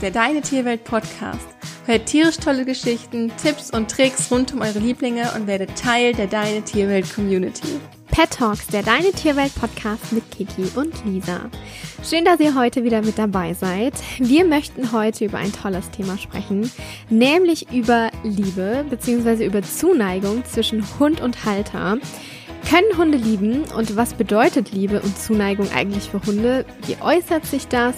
Der Deine Tierwelt Podcast. Hört tierisch tolle Geschichten, Tipps und Tricks rund um eure Lieblinge und werdet Teil der Deine Tierwelt Community. Pet Talks, der Deine Tierwelt Podcast mit Kiki und Lisa. Schön, dass ihr heute wieder mit dabei seid. Wir möchten heute über ein tolles Thema sprechen, nämlich über Liebe bzw. über Zuneigung zwischen Hund und Halter. Können Hunde lieben und was bedeutet Liebe und Zuneigung eigentlich für Hunde? Wie äußert sich das?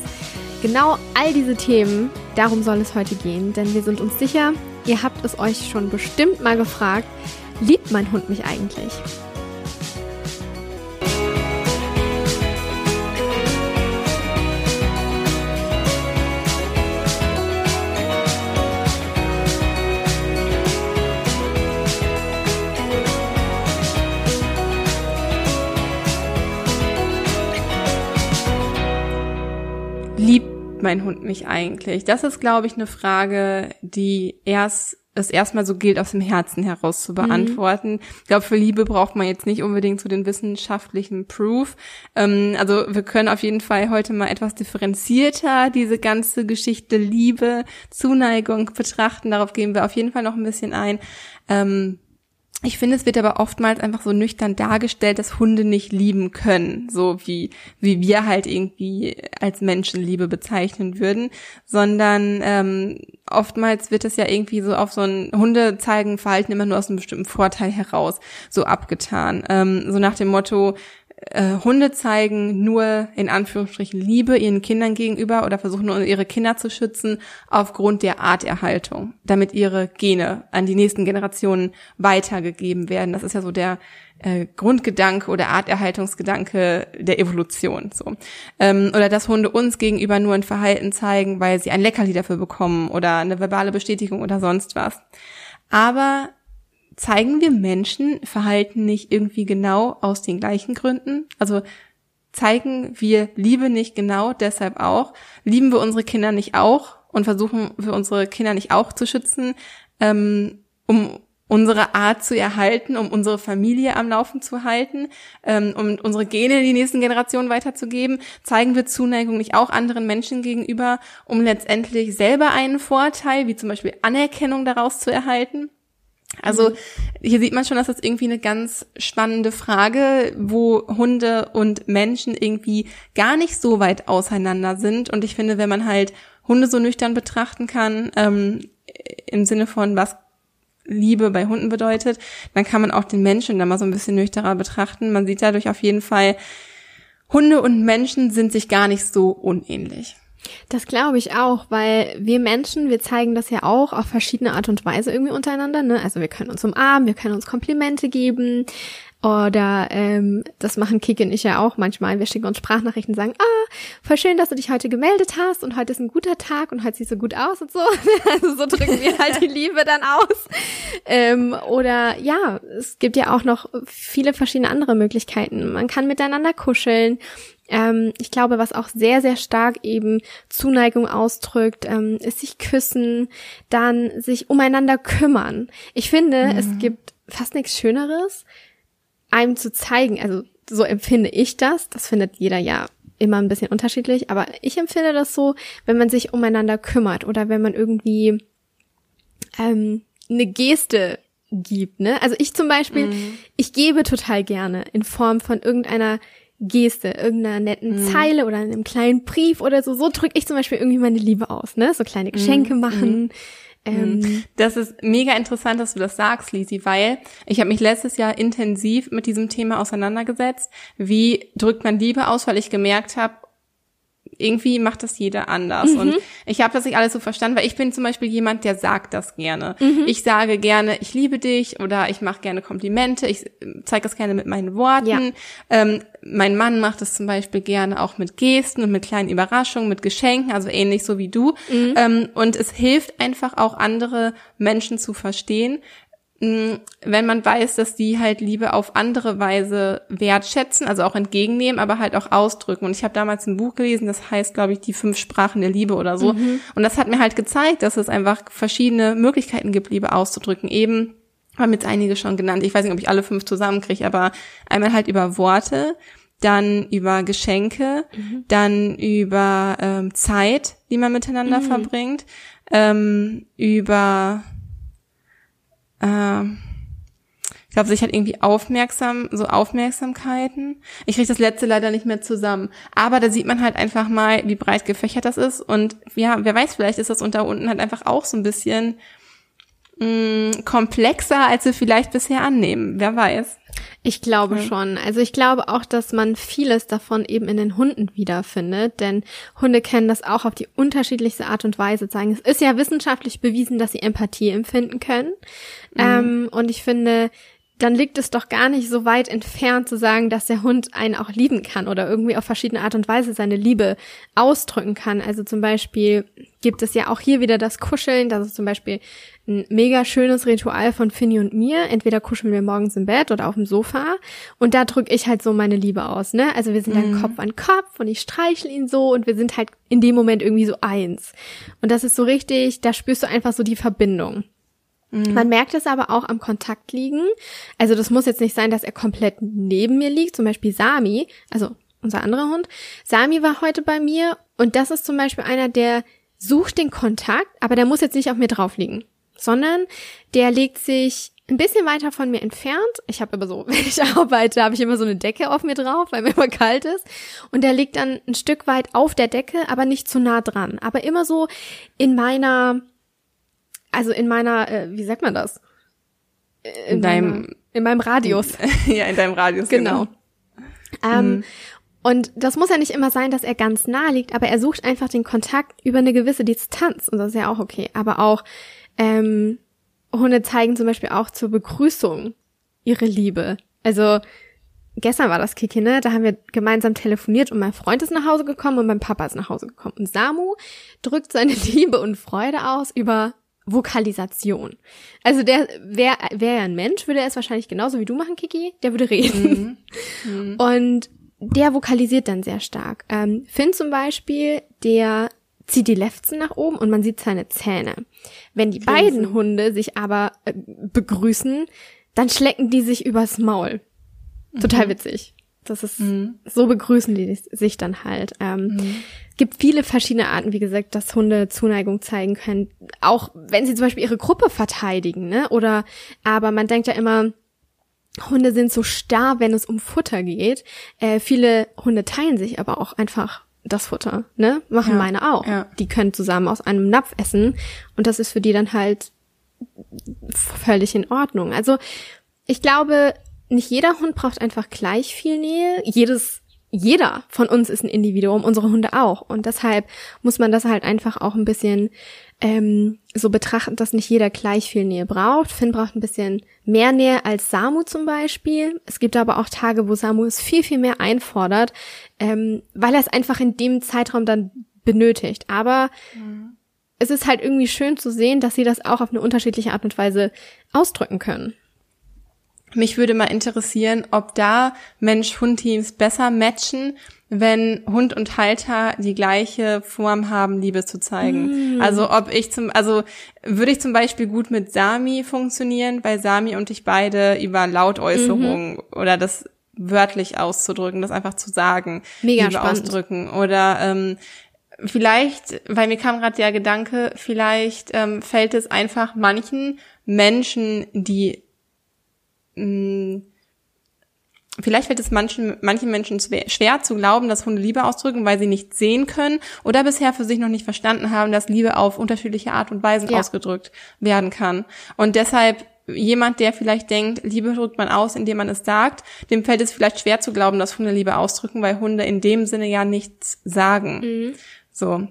Genau all diese Themen, darum soll es heute gehen, denn wir sind uns sicher, ihr habt es euch schon bestimmt mal gefragt, liebt mein Hund mich eigentlich? Mein Hund mich eigentlich? Das ist, glaube ich, eine Frage, die erst es erstmal so gilt, aus dem Herzen heraus zu beantworten. Mhm. Ich glaube, für Liebe braucht man jetzt nicht unbedingt so den wissenschaftlichen Proof. Ähm, also wir können auf jeden Fall heute mal etwas differenzierter diese ganze Geschichte Liebe, Zuneigung betrachten. Darauf gehen wir auf jeden Fall noch ein bisschen ein. Ähm, ich finde, es wird aber oftmals einfach so nüchtern dargestellt, dass Hunde nicht lieben können, so wie, wie wir halt irgendwie als Menschenliebe bezeichnen würden, sondern ähm, oftmals wird es ja irgendwie so auf so ein Hunde zeigen Verhalten immer nur aus einem bestimmten Vorteil heraus so abgetan. Ähm, so nach dem Motto, äh, Hunde zeigen nur in Anführungsstrichen Liebe ihren Kindern gegenüber oder versuchen nur ihre Kinder zu schützen aufgrund der Arterhaltung, damit ihre Gene an die nächsten Generationen weitergegeben werden. Das ist ja so der äh, Grundgedanke oder Arterhaltungsgedanke der Evolution. So ähm, oder dass Hunde uns gegenüber nur ein Verhalten zeigen, weil sie ein Leckerli dafür bekommen oder eine verbale Bestätigung oder sonst was. Aber zeigen wir Menschen Verhalten nicht irgendwie genau aus den gleichen Gründen? Also zeigen wir Liebe nicht genau deshalb auch? Lieben wir unsere Kinder nicht auch und versuchen wir unsere Kinder nicht auch zu schützen, ähm, um unsere Art zu erhalten, um unsere Familie am Laufen zu halten, ähm, um unsere Gene in die nächsten Generationen weiterzugeben, zeigen wir Zuneigung nicht auch anderen Menschen gegenüber, um letztendlich selber einen Vorteil, wie zum Beispiel Anerkennung daraus zu erhalten? Also hier sieht man schon, dass das irgendwie eine ganz spannende Frage, wo Hunde und Menschen irgendwie gar nicht so weit auseinander sind. Und ich finde, wenn man halt Hunde so nüchtern betrachten kann, ähm, im Sinne von was Liebe bei Hunden bedeutet, dann kann man auch den Menschen da mal so ein bisschen nüchterner betrachten. Man sieht dadurch auf jeden Fall, Hunde und Menschen sind sich gar nicht so unähnlich. Das glaube ich auch, weil wir Menschen, wir zeigen das ja auch auf verschiedene Art und Weise irgendwie untereinander. Ne? Also wir können uns umarmen, wir können uns Komplimente geben oder ähm, das machen Kiki und ich ja auch manchmal. Wir schicken uns Sprachnachrichten und sagen, ah, voll schön, dass du dich heute gemeldet hast und heute ist ein guter Tag und heute siehst du gut aus und so. also so drücken wir halt die Liebe dann aus. Ähm, oder ja, es gibt ja auch noch viele verschiedene andere Möglichkeiten. Man kann miteinander kuscheln. Ähm, ich glaube, was auch sehr, sehr stark eben Zuneigung ausdrückt, ähm, ist sich küssen, dann sich umeinander kümmern. Ich finde, mhm. es gibt fast nichts Schöneres, einem zu zeigen, also so empfinde ich das, das findet jeder ja immer ein bisschen unterschiedlich, aber ich empfinde das so, wenn man sich umeinander kümmert oder wenn man irgendwie ähm, eine Geste gibt, ne? Also ich zum Beispiel, mhm. ich gebe total gerne in Form von irgendeiner Geste, irgendeiner netten mhm. Zeile oder einem kleinen Brief oder so. So drücke ich zum Beispiel irgendwie meine Liebe aus, ne? So kleine Geschenke mhm. machen. Mhm. Ähm, das ist mega interessant, dass du das sagst, Lisi, weil ich habe mich letztes Jahr intensiv mit diesem Thema auseinandergesetzt. Wie drückt man Liebe aus? Weil ich gemerkt habe, irgendwie macht das jeder anders. Mhm. Und ich habe das nicht alles so verstanden, weil ich bin zum Beispiel jemand, der sagt das gerne. Mhm. Ich sage gerne, ich liebe dich oder ich mache gerne Komplimente, ich zeige das gerne mit meinen Worten. Ja. Ähm, mein Mann macht das zum Beispiel gerne auch mit Gesten und mit kleinen Überraschungen, mit Geschenken, also ähnlich so wie du. Mhm. Ähm, und es hilft einfach auch andere Menschen zu verstehen, wenn man weiß, dass die halt Liebe auf andere Weise wertschätzen, also auch entgegennehmen, aber halt auch ausdrücken. Und ich habe damals ein Buch gelesen, das heißt, glaube ich, die fünf Sprachen der Liebe oder so. Mhm. Und das hat mir halt gezeigt, dass es einfach verschiedene Möglichkeiten gibt, Liebe auszudrücken. Eben haben jetzt einige schon genannt. Ich weiß nicht, ob ich alle fünf zusammenkriege, aber einmal halt über Worte, dann über Geschenke, mhm. dann über ähm, Zeit, die man miteinander mhm. verbringt, ähm, über äh, ich glaube, sich halt irgendwie aufmerksam, so Aufmerksamkeiten. Ich kriege das letzte leider nicht mehr zusammen. Aber da sieht man halt einfach mal, wie breit gefächert das ist. Und ja, wer weiß, vielleicht ist das unter unten halt einfach auch so ein bisschen mh, mm, komplexer, als wir vielleicht bisher annehmen. Wer weiß. Ich glaube ja. schon. Also ich glaube auch, dass man vieles davon eben in den Hunden wiederfindet, denn Hunde kennen das auch auf die unterschiedlichste Art und Weise zeigen. Es ist ja wissenschaftlich bewiesen, dass sie Empathie empfinden können. Mhm. Ähm, und ich finde, dann liegt es doch gar nicht so weit entfernt zu sagen, dass der Hund einen auch lieben kann oder irgendwie auf verschiedene Art und Weise seine Liebe ausdrücken kann. Also zum Beispiel gibt es ja auch hier wieder das Kuscheln. Das ist zum Beispiel ein mega schönes Ritual von Finny und mir. Entweder kuscheln wir morgens im Bett oder auf dem Sofa. Und da drücke ich halt so meine Liebe aus, ne? Also wir sind dann mhm. Kopf an Kopf und ich streichel ihn so und wir sind halt in dem Moment irgendwie so eins. Und das ist so richtig, da spürst du einfach so die Verbindung. Mhm. Man merkt es aber auch am Kontakt liegen. Also das muss jetzt nicht sein, dass er komplett neben mir liegt. Zum Beispiel Sami, also unser anderer Hund. Sami war heute bei mir und das ist zum Beispiel einer, der sucht den Kontakt, aber der muss jetzt nicht auf mir drauf liegen, sondern der legt sich ein bisschen weiter von mir entfernt. Ich habe immer so, wenn ich arbeite, habe ich immer so eine Decke auf mir drauf, weil mir immer kalt ist. Und der liegt dann ein Stück weit auf der Decke, aber nicht zu nah dran. Aber immer so in meiner also in meiner, äh, wie sagt man das? In, in deinem, meiner, in meinem Radius. ja, in deinem Radius, genau. genau. Ähm, mhm. Und das muss ja nicht immer sein, dass er ganz nah liegt, aber er sucht einfach den Kontakt über eine gewisse Distanz und das ist ja auch okay. Aber auch ähm, Hunde zeigen zum Beispiel auch zur Begrüßung ihre Liebe. Also gestern war das Kiki, ne? Da haben wir gemeinsam telefoniert und mein Freund ist nach Hause gekommen und mein Papa ist nach Hause gekommen. Und Samu drückt seine Liebe und Freude aus über Vokalisation. Also der wäre wär ja ein Mensch, würde er es wahrscheinlich genauso wie du machen, Kiki, der würde reden. Mhm. Mhm. Und der vokalisiert dann sehr stark. Ähm, Finn zum Beispiel, der zieht die Lefzen nach oben und man sieht seine Zähne. Wenn die Grinsen. beiden Hunde sich aber äh, begrüßen, dann schlecken die sich übers Maul. Total mhm. witzig. Das ist, mhm. so begrüßen die sich dann halt. Ähm, mhm. Gibt viele verschiedene Arten, wie gesagt, dass Hunde Zuneigung zeigen können. Auch wenn sie zum Beispiel ihre Gruppe verteidigen, ne? Oder, aber man denkt ja immer, Hunde sind so starr, wenn es um Futter geht. Äh, viele Hunde teilen sich aber auch einfach das Futter, ne? Machen ja, meine auch. Ja. Die können zusammen aus einem Napf essen und das ist für die dann halt völlig in Ordnung. Also ich glaube, nicht jeder Hund braucht einfach gleich viel Nähe. Jedes, jeder von uns ist ein Individuum, unsere Hunde auch. Und deshalb muss man das halt einfach auch ein bisschen ähm, so betrachten, dass nicht jeder gleich viel Nähe braucht. Finn braucht ein bisschen mehr Nähe als Samu zum Beispiel. Es gibt aber auch Tage, wo Samu es viel, viel mehr einfordert, ähm, weil er es einfach in dem Zeitraum dann benötigt. Aber mhm. es ist halt irgendwie schön zu sehen, dass sie das auch auf eine unterschiedliche Art und Weise ausdrücken können. Mich würde mal interessieren, ob da Mensch-Hund-Teams besser matchen, wenn Hund und Halter die gleiche Form haben, Liebe zu zeigen. Mm. Also ob ich zum, also würde ich zum Beispiel gut mit Sami funktionieren, weil Sami und ich beide über Lautäußerungen mhm. oder das wörtlich auszudrücken, das einfach zu sagen, Mega Liebe spannend. ausdrücken oder ähm, vielleicht, weil mir kam gerade der Gedanke, vielleicht ähm, fällt es einfach manchen Menschen, die mh, Vielleicht fällt es manchen, manchen Menschen schwer zu glauben, dass Hunde Liebe ausdrücken, weil sie nicht sehen können oder bisher für sich noch nicht verstanden haben, dass Liebe auf unterschiedliche Art und Weisen ja. ausgedrückt werden kann. Und deshalb jemand, der vielleicht denkt, Liebe drückt man aus, indem man es sagt, dem fällt es vielleicht schwer zu glauben, dass Hunde Liebe ausdrücken, weil Hunde in dem Sinne ja nichts sagen. Mhm. So.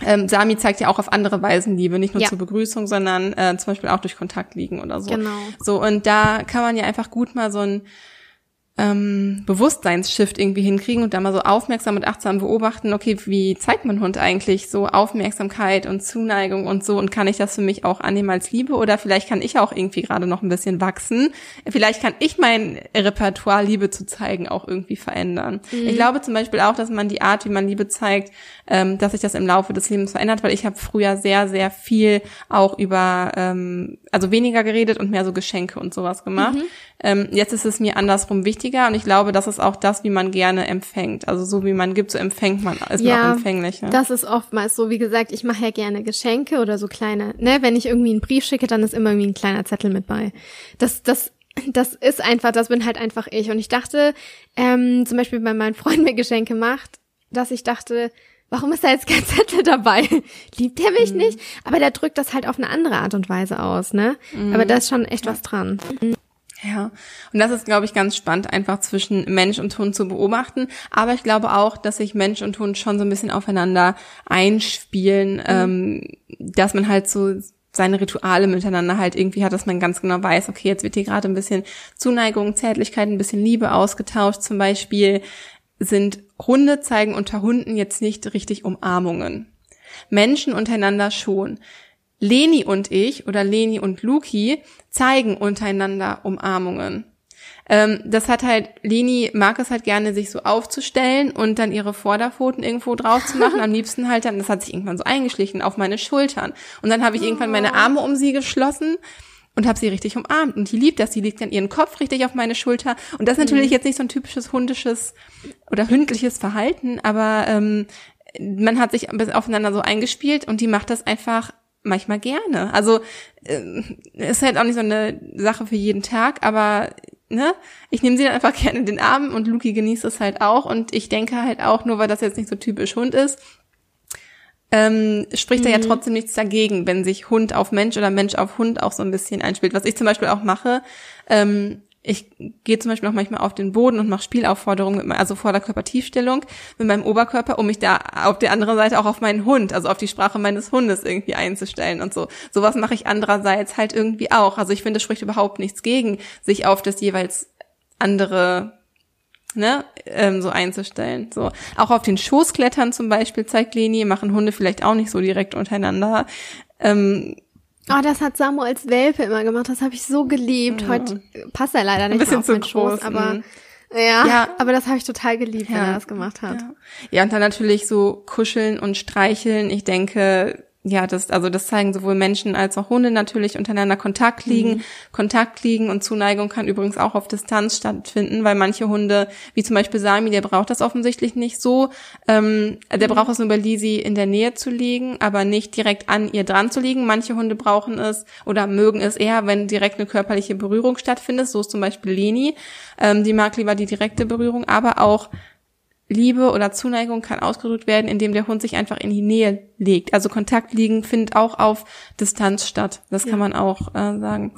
Ähm, Sami zeigt ja auch auf andere Weisen Liebe, nicht nur ja. zur Begrüßung, sondern äh, zum Beispiel auch durch Kontakt liegen oder so. Genau. So, und da kann man ja einfach gut mal so ein ähm, Bewusstseinsshift irgendwie hinkriegen und da mal so aufmerksam und achtsam beobachten, okay, wie zeigt mein Hund eigentlich so Aufmerksamkeit und Zuneigung und so und kann ich das für mich auch annehmen als Liebe oder vielleicht kann ich auch irgendwie gerade noch ein bisschen wachsen. Vielleicht kann ich mein Repertoire Liebe zu zeigen auch irgendwie verändern. Mhm. Ich glaube zum Beispiel auch, dass man die Art, wie man Liebe zeigt, ähm, dass sich das im Laufe des Lebens verändert, weil ich habe früher sehr, sehr viel auch über, ähm, also weniger geredet und mehr so Geschenke und sowas gemacht. Mhm. Ähm, jetzt ist es mir andersrum wichtig, wichtiger und ich glaube, das ist auch das, wie man gerne empfängt. Also so wie man gibt, so empfängt man, ist ja, man auch empfänglicher. Das ist oftmals so, wie gesagt, ich mache ja gerne Geschenke oder so kleine, ne, wenn ich irgendwie einen Brief schicke, dann ist immer irgendwie ein kleiner Zettel mit bei. Das, das das ist einfach, das bin halt einfach ich. Und ich dachte, ähm, zum Beispiel, wenn mein Freund mir Geschenke macht, dass ich dachte, warum ist da jetzt kein Zettel dabei? Liebt er mich mhm. nicht? Aber der drückt das halt auf eine andere Art und Weise aus, ne? Mhm. Aber da ist schon echt was dran. Ja, und das ist, glaube ich, ganz spannend, einfach zwischen Mensch und Hund zu beobachten. Aber ich glaube auch, dass sich Mensch und Hund schon so ein bisschen aufeinander einspielen, mhm. ähm, dass man halt so seine Rituale miteinander halt irgendwie hat, dass man ganz genau weiß, okay, jetzt wird hier gerade ein bisschen Zuneigung, Zärtlichkeit, ein bisschen Liebe ausgetauscht. Zum Beispiel sind Hunde zeigen unter Hunden jetzt nicht richtig Umarmungen. Menschen untereinander schon. Leni und ich oder Leni und Luki zeigen untereinander Umarmungen. Ähm, das hat halt, Leni mag es halt gerne, sich so aufzustellen und dann ihre Vorderpfoten irgendwo drauf zu machen. Am liebsten halt dann, das hat sich irgendwann so eingeschlichen, auf meine Schultern. Und dann habe ich irgendwann meine Arme um sie geschlossen und habe sie richtig umarmt. Und die liebt das, die legt dann ihren Kopf richtig auf meine Schulter. Und das ist natürlich mhm. jetzt nicht so ein typisches hundisches oder hündliches Verhalten, aber ähm, man hat sich aufeinander so eingespielt und die macht das einfach manchmal gerne. Also äh, ist halt auch nicht so eine Sache für jeden Tag, aber ne, ich nehme sie dann einfach gerne in den Arm und Luki genießt es halt auch und ich denke halt auch, nur weil das jetzt nicht so typisch Hund ist, ähm, spricht mhm. da ja trotzdem nichts dagegen, wenn sich Hund auf Mensch oder Mensch auf Hund auch so ein bisschen einspielt. Was ich zum Beispiel auch mache, ähm, ich gehe zum Beispiel auch manchmal auf den Boden und mache Spielaufforderungen, mit, also Vorderkörpertiefstellung mit meinem Oberkörper, um mich da auf der anderen Seite auch auf meinen Hund, also auf die Sprache meines Hundes irgendwie einzustellen und so. Sowas mache ich andererseits halt irgendwie auch. Also ich finde, es spricht überhaupt nichts gegen, sich auf das jeweils andere ne, ähm, so einzustellen. So auch auf den Schoß klettern zum Beispiel zeigt Leni, machen Hunde vielleicht auch nicht so direkt untereinander. Ähm, Oh, das hat Samu als Welpe immer gemacht. Das habe ich so geliebt. Ja. Heute passt er leider nicht mehr auf meinen Schoß, aber mhm. ja, ja, aber das habe ich total geliebt, ja. wenn er das gemacht hat. Ja. ja, und dann natürlich so kuscheln und streicheln. Ich denke, ja, das, also das zeigen sowohl Menschen als auch Hunde natürlich untereinander Kontakt liegen. Mhm. Kontakt liegen und Zuneigung kann übrigens auch auf Distanz stattfinden, weil manche Hunde, wie zum Beispiel Sami, der braucht das offensichtlich nicht so. Ähm, der mhm. braucht es nur bei Lisi in der Nähe zu liegen, aber nicht direkt an ihr dran zu liegen. Manche Hunde brauchen es oder mögen es eher, wenn direkt eine körperliche Berührung stattfindet. So ist zum Beispiel Leni. Ähm, die mag lieber die direkte Berührung, aber auch Liebe oder Zuneigung kann ausgedrückt werden, indem der Hund sich einfach in die Nähe legt. Also Kontakt liegen findet auch auf Distanz statt. Das ja. kann man auch äh, sagen.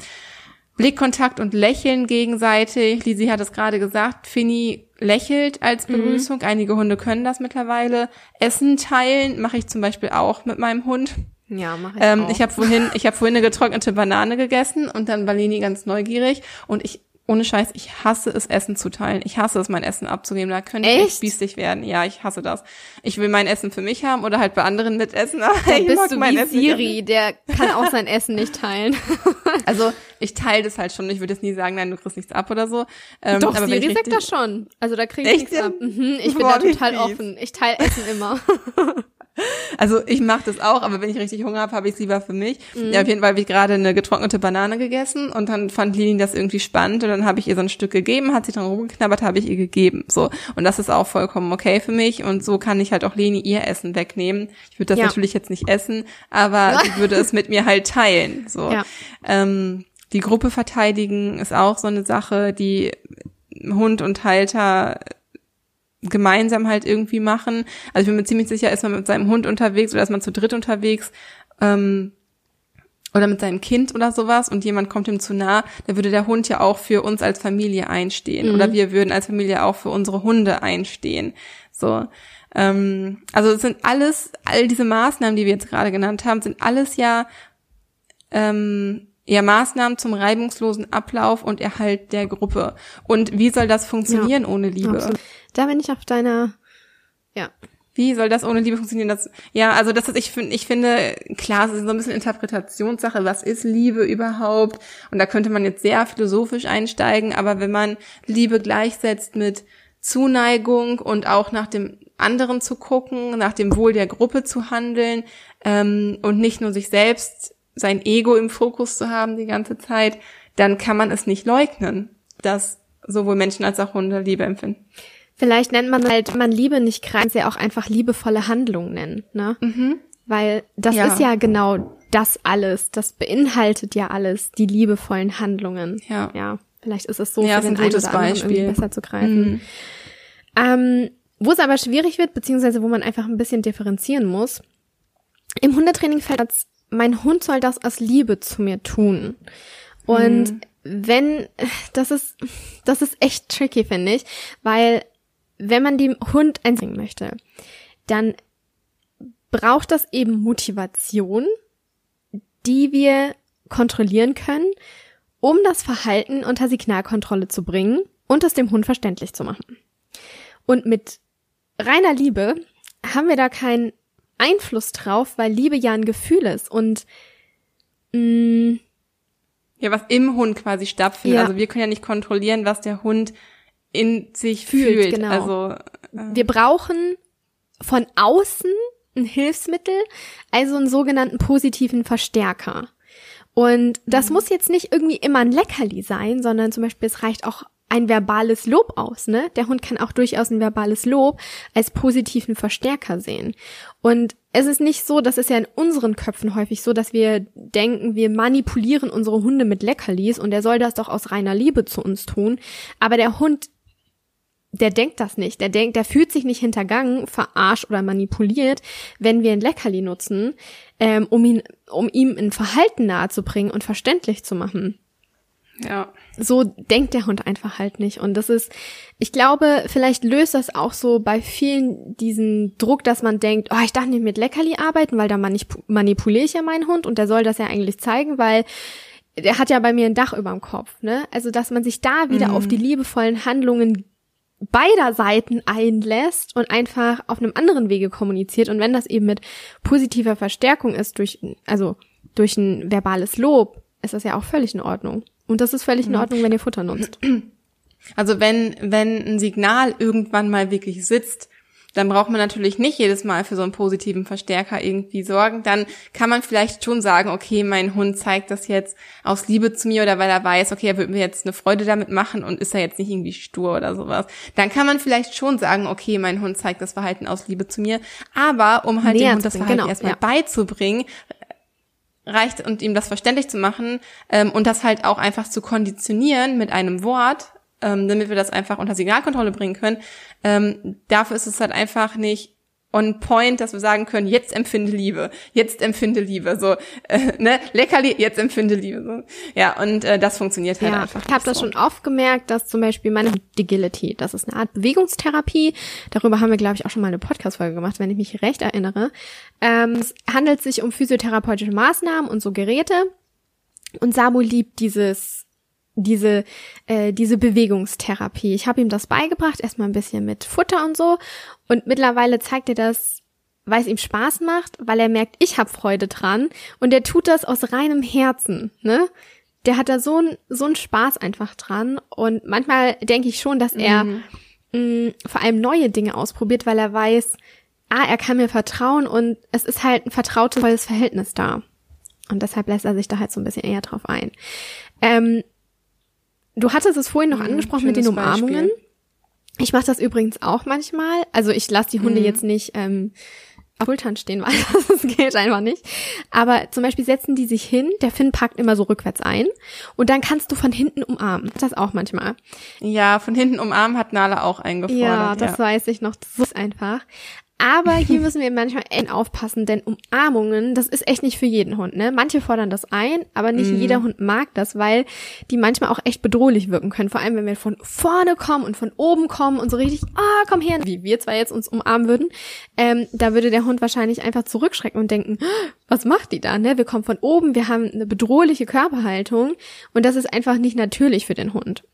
Blickkontakt und Lächeln gegenseitig. Lisi hat es gerade gesagt. Finny lächelt als mhm. Begrüßung. Mhm. Einige Hunde können das mittlerweile. Essen teilen mache ich zum Beispiel auch mit meinem Hund. Ja, mache ich ähm, auch. Ich habe vorhin, ich habe vorhin eine getrocknete Banane gegessen und dann war Leni ganz neugierig und ich ohne Scheiß, ich hasse es, Essen zu teilen. Ich hasse es, mein Essen abzugeben. Da könnte ich echt biestig werden. Ja, ich hasse das. Ich will mein Essen für mich haben oder halt bei anderen mitessen. Da bist du wie Essen Siri, der kann auch sein Essen nicht teilen. also ich teile das halt schon. Ich würde jetzt nie sagen, nein, du kriegst nichts ab oder so. Ähm, Doch, aber Siri sagt das schon. Also da krieg ich nichts ab. Mhm, ich bin Boah, da total offen. Ich teile Essen immer. Also ich mache das auch, aber wenn ich richtig Hunger habe, habe ich es lieber für mich. Mhm. Ja, auf jeden Fall habe ich gerade eine getrocknete Banane gegessen und dann fand Lini das irgendwie spannend und dann habe ich ihr so ein Stück gegeben, hat sie dran rumgeknabbert, habe ich ihr gegeben. So und das ist auch vollkommen okay für mich und so kann ich halt auch Leni ihr Essen wegnehmen. Ich würde das ja. natürlich jetzt nicht essen, aber sie würde es mit mir halt teilen. So. Ja. Ähm, die Gruppe verteidigen ist auch so eine Sache, die Hund und Halter gemeinsam halt irgendwie machen. Also ich bin mir ziemlich sicher, ist man mit seinem Hund unterwegs oder ist man zu dritt unterwegs ähm, oder mit seinem Kind oder sowas und jemand kommt ihm zu nah, da würde der Hund ja auch für uns als Familie einstehen mhm. oder wir würden als Familie auch für unsere Hunde einstehen. So. Ähm, also es sind alles, all diese Maßnahmen, die wir jetzt gerade genannt haben, sind alles ja ähm, ja Maßnahmen zum reibungslosen Ablauf und Erhalt der Gruppe. Und wie soll das funktionieren ja, ohne Liebe? Absolut. Da bin ich auf deiner, ja. Wie soll das ohne Liebe funktionieren? Das, ja, also das ist, ich finde, ich finde, klar, es ist so ein bisschen Interpretationssache. Was ist Liebe überhaupt? Und da könnte man jetzt sehr philosophisch einsteigen, aber wenn man Liebe gleichsetzt mit Zuneigung und auch nach dem anderen zu gucken, nach dem Wohl der Gruppe zu handeln ähm, und nicht nur sich selbst, sein Ego im Fokus zu haben die ganze Zeit, dann kann man es nicht leugnen, dass sowohl Menschen als auch Hunde Liebe empfinden. Vielleicht nennt man halt, man Liebe nicht greift, ja auch einfach liebevolle Handlungen nennen, ne? Mhm. Weil das Ja. ist ja genau das alles. Das beinhaltet ja alles, die liebevollen Handlungen. Ja. Ja. Vielleicht ist es so Ja, für ein den einen gutes oder anderen Beispiel. besser zu greifen. Mhm. Ähm, wo es aber schwierig wird, beziehungsweise wo man einfach ein bisschen differenzieren muss. Im Hundetraining fällt das, mein Hund soll das aus Liebe zu mir tun. Und Mhm. wenn, das ist, das ist echt tricky, finde ich, weil wenn man dem Hund einbringen möchte, dann braucht das eben Motivation, die wir kontrollieren können, um das Verhalten unter Signalkontrolle zu bringen und es dem Hund verständlich zu machen. Und mit reiner Liebe haben wir da keinen Einfluss drauf, weil Liebe ja ein Gefühl ist. Und mh, Ja, was im Hund quasi stattfindet. Ja. Also wir können ja nicht kontrollieren, was der Hund in sich Fühlt, fühlt. genau. Also wir brauchen von außen ein Hilfsmittel, also einen sogenannten positiven Verstärker. Und das muss jetzt nicht irgendwie immer ein Leckerli sein, sondern zum Beispiel es reicht auch ein verbales Lob aus, ne? Der Hund kann auch durchaus ein verbales Lob als positiven Verstärker sehen. Und es ist nicht so, das ist ja in unseren Köpfen häufig so, dass wir denken, wir manipulieren unsere Hunde mit Leckerlis und der soll das doch aus reiner Liebe zu uns tun. Aber der Hund der denkt das nicht. Der denkt, der fühlt sich nicht hintergangen, verarscht oder manipuliert, wenn wir ein Leckerli nutzen, ähm, um ihn, um ihm ein Verhalten nahezubringen und verständlich zu machen. Ja. So denkt der Hund einfach halt nicht. Und das ist, ich glaube, vielleicht löst das auch so bei vielen diesen Druck, dass man denkt, oh, ich darf nicht mit Leckerli arbeiten, weil da manip manipuliere ich ja meinen Hund und der soll das ja eigentlich zeigen, weil der hat ja bei mir ein Dach über dem Kopf, ne? Also, dass man sich da wieder auf die liebevollen Handlungen beider Seiten einlässt und einfach auf einem anderen Wege kommuniziert. Und wenn das eben mit positiver Verstärkung ist, durch, also durch ein verbales Lob, ist das ja auch völlig in Ordnung. Und das ist völlig in Ordnung, wenn ihr Futter nutzt. Also wenn, wenn ein Signal irgendwann mal wirklich sitzt, dann braucht man natürlich nicht jedes Mal für so einen positiven Verstärker irgendwie sorgen. Dann kann man vielleicht schon sagen, okay, mein Hund zeigt das jetzt aus Liebe zu mir oder weil er weiß, okay, er wird mir jetzt eine Freude damit machen und ist er jetzt nicht irgendwie stur oder sowas. Dann kann man vielleicht schon sagen, okay, mein Hund zeigt das Verhalten aus Liebe zu mir. Aber um halt Näher dem Hund das Verhalten genau, erstmal ja. beizubringen, reicht und ihm das verständlich zu machen ähm, und das halt auch einfach zu konditionieren mit einem Wort, ähm, damit wir das einfach unter Signalkontrolle bringen können. Ähm, dafür ist es halt einfach nicht on point, dass wir sagen können, jetzt empfinde Liebe, jetzt empfinde Liebe, so, äh, ne, Leckerli, jetzt empfinde Liebe, so. Ja, und äh, das funktioniert halt Ja, einfach. ich habe das so. schon oft gemerkt, dass zum Beispiel meine Digility, das ist eine Art Bewegungstherapie. Darüber haben wir, glaube ich, auch schon mal eine Podcast-Folge gemacht, wenn ich mich recht erinnere. Ähm, es handelt sich um physiotherapeutische Maßnahmen und so Geräte. Und Samu liebt dieses diese äh, diese Bewegungstherapie. Ich habe ihm das beigebracht, erstmal ein bisschen mit Futter und so. Und mittlerweile zeigt er das, weil es ihm Spaß macht, weil er merkt, ich habe Freude dran. Und er tut das aus reinem Herzen. Ne? Der hat da so ein so einen Spaß einfach dran. Und manchmal denke ich schon, dass er mh, vor allem neue Dinge ausprobiert, weil er weiß, ah, er kann mir vertrauen und es ist halt ein vertrautes volles Verhältnis da. Und deshalb lässt er sich da halt so ein bisschen eher drauf ein. Ähm, du hattest es vorhin noch angesprochen mit den Umarmungen. Beispiel. Ich mache das übrigens auch manchmal. Also ich lasse die Hunde jetzt nicht ähm, auf Schultern stehen, weil das geht einfach nicht. Aber zum Beispiel setzen die sich hin, der Finn packt immer so rückwärts ein und dann kannst du von hinten umarmen. Das auch manchmal. Ja, von hinten umarmen hat Nala auch eingefordert. Ja, das weiß ich noch. Das ist einfach. Aber hier müssen wir manchmal echt aufpassen, denn Umarmungen, das ist echt nicht für jeden Hund, ne? Manche fordern das ein, aber nicht jeder Hund mag das, weil die manchmal auch echt bedrohlich wirken können. Vor allem, wenn wir von vorne kommen und von oben kommen und so richtig, ah, komm her, wie wir zwar jetzt uns umarmen würden, ähm, da würde der Hund wahrscheinlich einfach zurückschrecken und denken, "Ah, was macht die da, ne? Wir kommen von oben, wir haben eine bedrohliche Körperhaltung und das ist einfach nicht natürlich für den Hund.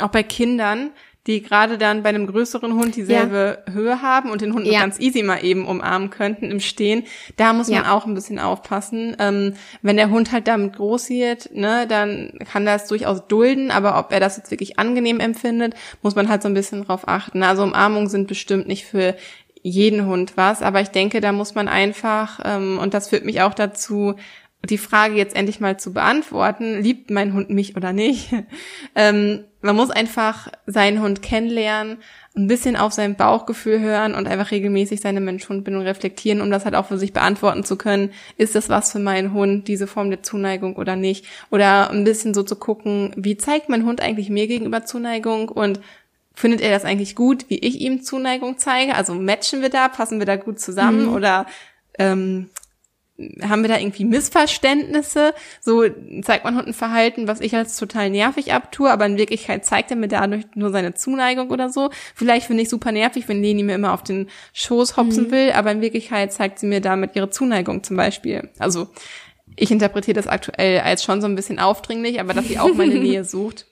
Auch bei Kindern, die gerade dann bei einem größeren Hund dieselbe Höhe haben und den Hund Ja. ganz easy mal eben umarmen könnten im Stehen, da muss man Ja. auch ein bisschen aufpassen. Ähm, wenn der Hund halt damit groß wird, ne, dann kann es durchaus dulden, aber ob er das jetzt wirklich angenehm empfindet, muss man halt so ein bisschen drauf achten. Also Umarmungen sind bestimmt nicht für jeden Hund was, aber ich denke, da muss man einfach, ähm, und das führt mich auch dazu, die Frage jetzt endlich mal zu beantworten, liebt mein Hund mich oder nicht? ähm, man muss einfach seinen Hund kennenlernen, ein bisschen auf sein Bauchgefühl hören und einfach regelmäßig seine Mensch-Hund-Bindung reflektieren, um das halt auch für sich beantworten zu können. Ist das was für meinen Hund, diese Form der Zuneigung oder nicht? Oder ein bisschen so zu gucken, wie zeigt mein Hund eigentlich mir gegenüber Zuneigung und findet er das eigentlich gut, wie ich ihm Zuneigung zeige? Also matchen wir da, passen wir da gut zusammen mhm. oder ähm, haben wir da irgendwie Missverständnisse? So zeigt man Hund ein Verhalten, was ich als total nervig abtue, aber in Wirklichkeit zeigt er mir dadurch nur seine Zuneigung oder so. Vielleicht finde ich super nervig, wenn Leni mir immer auf den Schoß hopsen mhm. will, aber in Wirklichkeit zeigt sie mir damit ihre Zuneigung zum Beispiel. Also ich interpretiere das aktuell als schon so ein bisschen aufdringlich, aber dass sie auch meine Nähe sucht.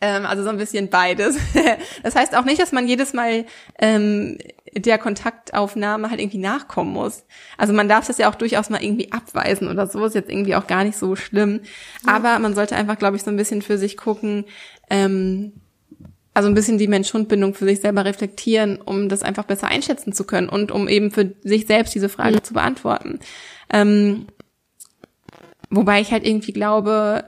Ähm, also so ein bisschen beides. das heißt auch nicht, dass man jedes Mal ähm, der Kontaktaufnahme halt irgendwie nachkommen muss. Also man darf das ja auch durchaus mal irgendwie abweisen oder so, ist jetzt irgendwie auch gar nicht so schlimm. Ja. Aber man sollte einfach, glaube ich, so ein bisschen für sich gucken, ähm, also ein bisschen die Mensch-Hund-Bindung für sich selber reflektieren, um das einfach besser einschätzen zu können und um eben für sich selbst diese Frage ja. zu beantworten. Ähm, wobei ich halt irgendwie glaube,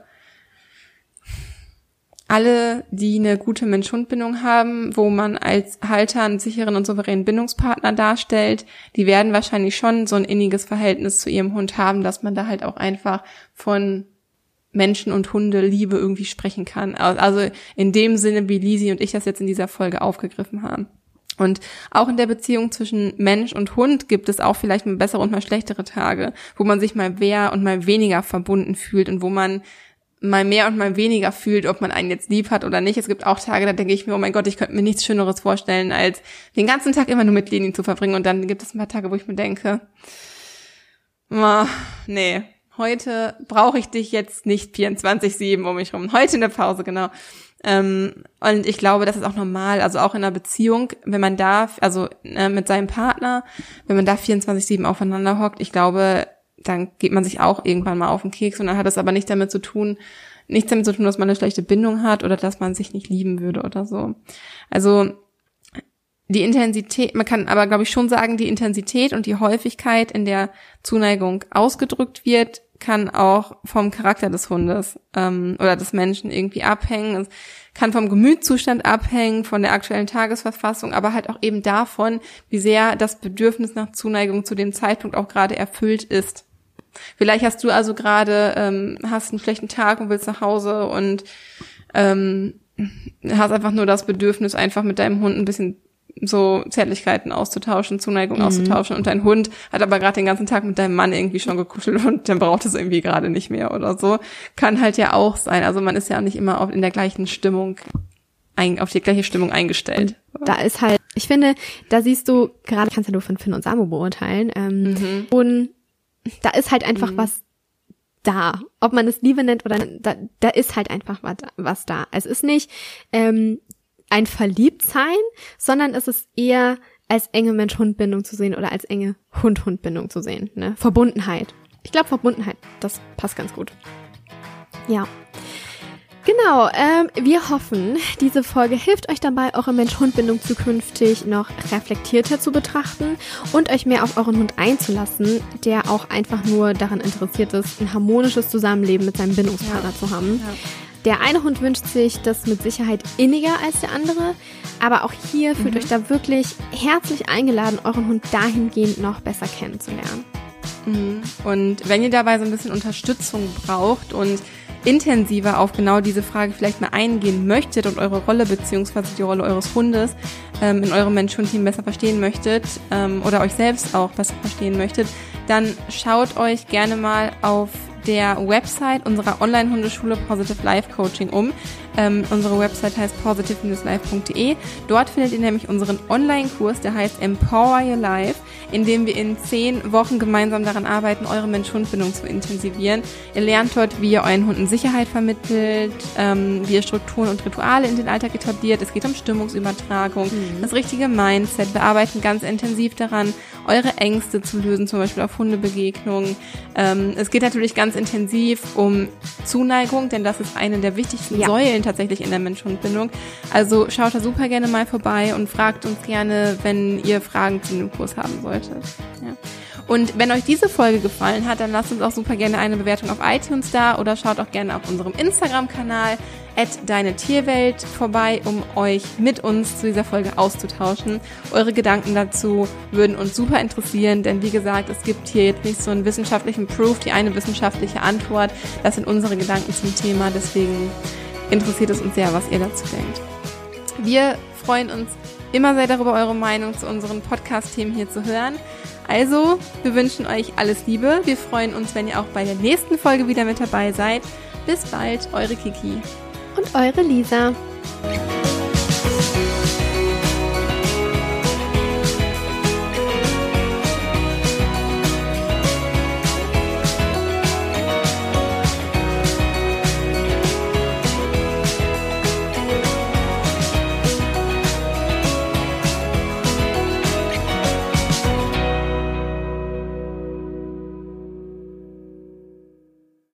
alle, die eine gute Mensch-Hund-Bindung haben, wo man als Halter einen sicheren und souveränen Bindungspartner darstellt, die werden wahrscheinlich schon so ein inniges Verhältnis zu ihrem Hund haben, dass man da halt auch einfach von Menschen und Hunde Liebe irgendwie sprechen kann. Also in dem Sinne, wie Lisi und ich das jetzt in dieser Folge aufgegriffen haben. Und auch in der Beziehung zwischen Mensch und Hund gibt es auch vielleicht mal bessere und mal schlechtere Tage, wo man sich mal mehr und mal weniger verbunden fühlt und wo man mal mehr und mal weniger fühlt, ob man einen jetzt lieb hat oder nicht. Es gibt auch Tage, da denke ich mir, oh mein Gott, ich könnte mir nichts Schöneres vorstellen, als den ganzen Tag immer nur mit Leni zu verbringen. Und dann gibt es ein paar Tage, wo ich mir denke, oh, nee, heute brauche ich dich jetzt nicht 24-7 um mich rum. Heute in der Pause, genau. Ähm, und ich glaube, das ist auch normal, also auch in einer Beziehung, wenn man da, also äh, mit seinem Partner, wenn man da 24-7 aufeinander hockt, ich glaube, dann geht man sich auch irgendwann mal auf den Keks und dann hat es aber nicht damit zu tun, nichts damit zu tun, dass man eine schlechte Bindung hat oder dass man sich nicht lieben würde oder so. Also die Intensität, man kann aber, glaube ich, schon sagen, die Intensität und die Häufigkeit, in der Zuneigung ausgedrückt wird, kann auch vom Charakter des Hundes ähm, oder des Menschen irgendwie abhängen. Es kann vom Gemütszustand abhängen, von der aktuellen Tagesverfassung, aber halt auch eben davon, wie sehr das Bedürfnis nach Zuneigung zu dem Zeitpunkt auch gerade erfüllt ist. Vielleicht hast du also gerade, ähm, hast einen schlechten Tag und willst nach Hause und ähm, hast einfach nur das Bedürfnis, einfach mit deinem Hund ein bisschen so Zärtlichkeiten auszutauschen, Zuneigung mhm. auszutauschen und dein Hund hat aber gerade den ganzen Tag mit deinem Mann irgendwie schon gekuschelt und dann braucht es irgendwie gerade nicht mehr oder so. Kann halt ja auch sein. Also man ist ja nicht immer in der gleichen Stimmung ein, auf die gleiche Stimmung eingestellt. Und da ist halt, ich finde, da siehst du, gerade kannst du nur von Finn und Samu beurteilen, ähm, mhm. und da ist halt einfach mhm. was da. Ob man es Liebe nennt oder da, da ist halt einfach was, was da. Es ist nicht ähm, ein Verliebtsein, sondern es ist eher als enge Mensch-Hund-Bindung zu sehen oder als enge Hund-Hund-Bindung zu sehen. Ne? Verbundenheit. Ich glaube Verbundenheit, das passt ganz gut. Ja. Genau, ähm, wir hoffen, diese Folge hilft euch dabei, eure Mensch-Hund-Bindung zukünftig noch reflektierter zu betrachten und euch mehr auf euren Hund einzulassen, der auch einfach nur daran interessiert ist, ein harmonisches Zusammenleben mit seinem Bindungspartner ja. zu haben. Ja. Der eine Hund wünscht sich das mit Sicherheit inniger als der andere, aber auch hier fühlt mhm. euch da wirklich herzlich eingeladen, euren Hund dahingehend noch besser kennenzulernen. Mhm. Und wenn ihr dabei so ein bisschen Unterstützung braucht und intensiver auf genau diese Frage vielleicht mal eingehen möchtet und eure Rolle beziehungsweise die Rolle eures Hundes ähm, in eurem Mensch-Hund-Team besser verstehen möchtet ähm, oder euch selbst auch besser verstehen möchtet, dann schaut euch gerne mal auf der Website unserer Online-Hundeschule Positive Life Coaching um. Ähm, unsere Website heißt positive-life.de. Dort findet ihr nämlich unseren Online-Kurs, der heißt Empower Your Life, in dem wir in zehn Wochen gemeinsam daran arbeiten, eure Mensch-Hund-Bindung zu intensivieren. Ihr lernt dort, wie ihr euren Hunden Sicherheit vermittelt, ähm, wie ihr Strukturen und Rituale in den Alltag etabliert. Es geht um Stimmungsübertragung, mhm. das richtige Mindset. Wir arbeiten ganz intensiv daran, eure Ängste zu lösen, zum Beispiel auf Hundebegegnungen. Ähm, es geht natürlich ganz intensiv um Zuneigung, denn das ist eine der wichtigsten ja. Säulen tatsächlich in der Mensch-Hund-Bindung. Also schaut da super gerne mal vorbei und fragt uns gerne, wenn ihr Fragen zu dem Kurs haben solltet. Ja. Und wenn euch diese Folge gefallen hat, dann lasst uns auch super gerne eine Bewertung auf iTunes da oder schaut auch gerne auf unserem Instagram-Kanal deine Tierwelt vorbei, um euch mit uns zu dieser Folge auszutauschen. Eure Gedanken dazu würden uns super interessieren, denn wie gesagt, es gibt hier jetzt nicht so einen wissenschaftlichen Proof, die eine wissenschaftliche Antwort. Das sind unsere Gedanken zum Thema, deswegen interessiert es uns sehr, was ihr dazu denkt. Wir freuen uns immer sehr darüber, eure Meinung zu unseren Podcast-Themen hier zu hören. Also, wir wünschen euch alles Liebe. Wir freuen uns, wenn ihr auch bei der nächsten Folge wieder mit dabei seid. Bis bald, eure Kiki und eure Lisa.